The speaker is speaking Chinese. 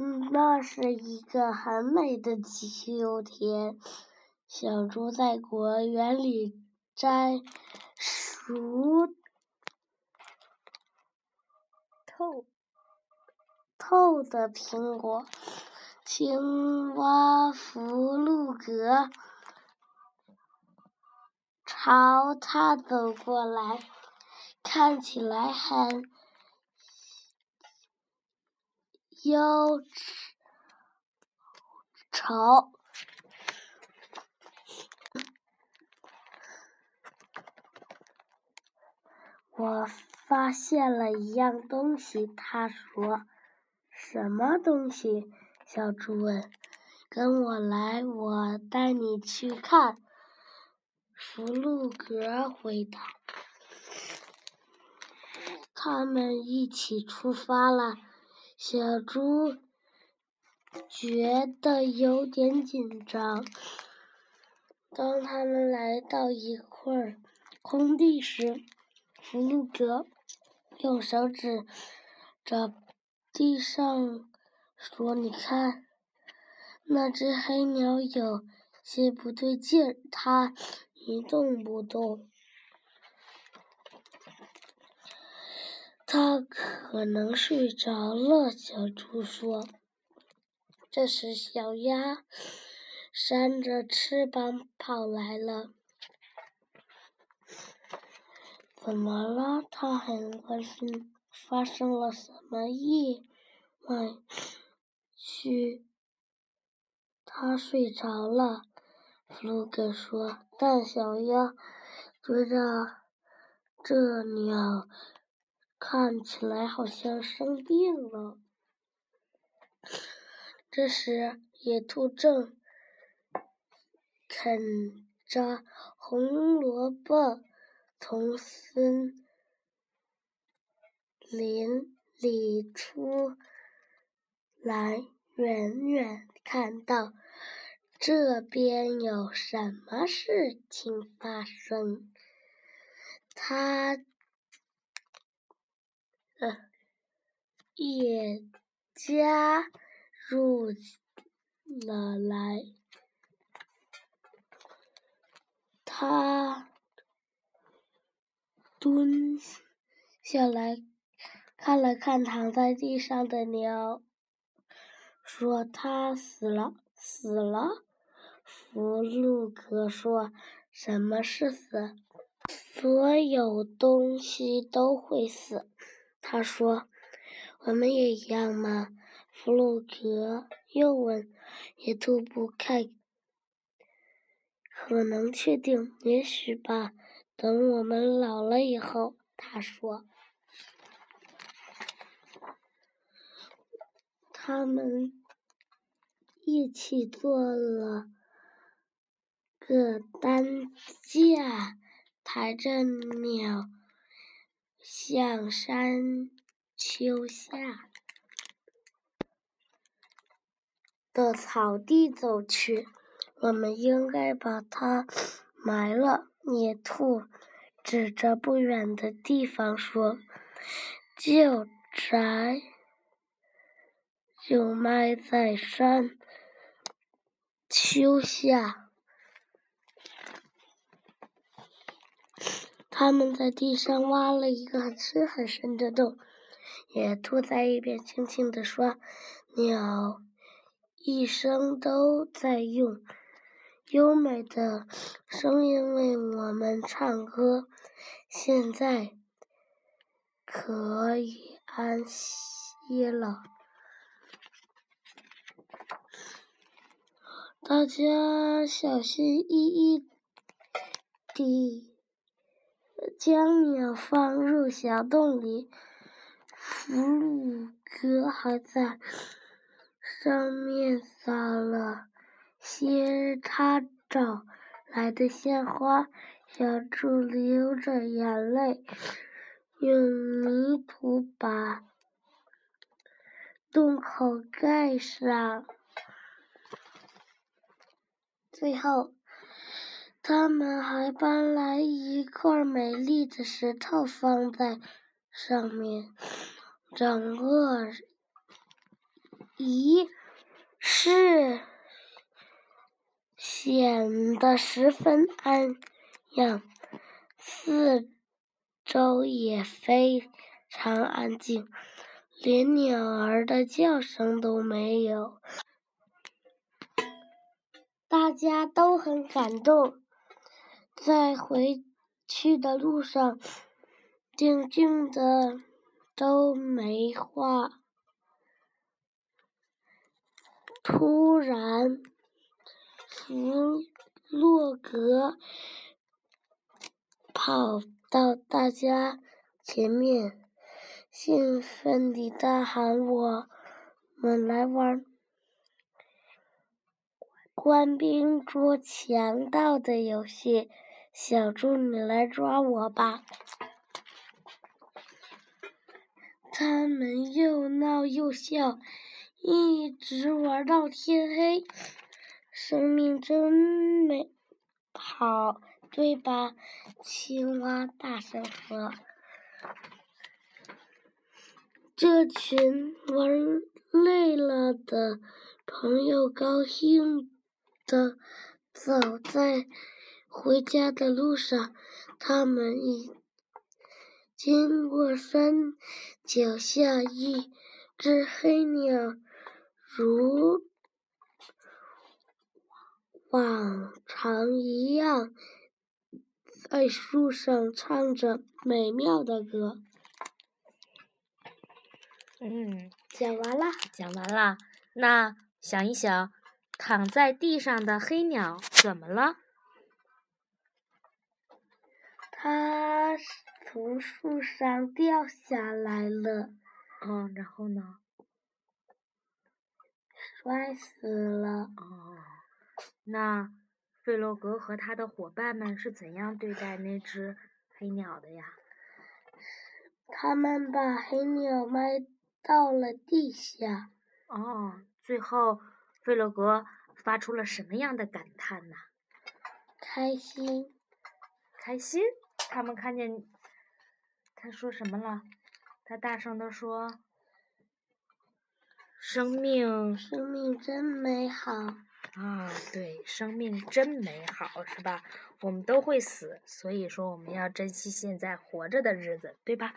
嗯，那是一个很美的秋天。小猪在果园里摘熟透透的苹果。青蛙弗鲁格朝他走过来，看起来很。忧愁。我发现了一样东西，他说：“什么东西？”小猪问。“跟我来，我带你去看。”弗鲁格回答。他们一起出发了。小猪觉得有点紧张。当他们来到一块空地时，弗鲁格用手指着地上说：“你看，那只黑鸟有些不对劲，它一动不动。”它可能睡着了，小猪说。这时，小鸭扇着翅膀跑来了。怎么了？它很关心。发生了什么意外？嘘，它睡着了。弗鲁格说。但小鸭觉得这鸟。看起来好像生病了。这时，野兔正啃着红萝卜，从森林里出来，远远看到这边有什么事情发生，它。也加入了来。他蹲下来看了看躺在地上的鸟，说：“他死了，死了。”弗鲁格说：“什么是死？所有东西都会死。”他说：“我们也一样吗？”弗鲁格又问：“野兔不太可能确定，也许吧。等我们老了以后。”他说。他们一起做了个担架，抬着鸟。向山丘下的草地走去。我们应该把它埋了。野兔指着不远的地方说：“旧宅就埋在山丘下。”他们在地上挖了一个很深很深的洞，野兔在一边轻轻地说：“鸟一生都在用优美的声音为我们唱歌，现在可以安息了。”大家小心翼翼地。将鸟放入小洞里，弗鲁格还在上面撒了些他找来的鲜花。小猪流着眼泪，用泥土把洞口盖上。最后。他们还搬来一块美丽的石头放在上面，整个仪式显得十分安养，四周也非常安静，连鸟儿的叫声都没有。大家都很感动，在回去的路上，静静的都没话。突然，弗洛格跑到大家前面，兴奋地大喊：“我们来玩！”官兵捉强盗的游戏，小猪，你来抓我吧！他们又闹又笑，一直玩到天黑。生命真美好，对吧？青蛙大声说。这群玩累了的朋友高兴。的走在回家的路上，他们一经过山脚下，一只黑鸟如往常一样在树上唱着美妙的歌。嗯，讲完了，讲完了。那想一想。躺在地上的黑鸟怎么了？它从树上掉下来了。嗯，然后呢？摔死了。哦，那费洛格和他的伙伴们是怎样对待那只黑鸟的呀？他们把黑鸟埋到了地下。哦，最后。费洛格发出了什么样的感叹呢？开心，开心。他们看见他说什么了？他大声的说：“生命，生命真美好。”啊，对，生命真美好，是吧？我们都会死，所以说我们要珍惜现在活着的日子，对吧？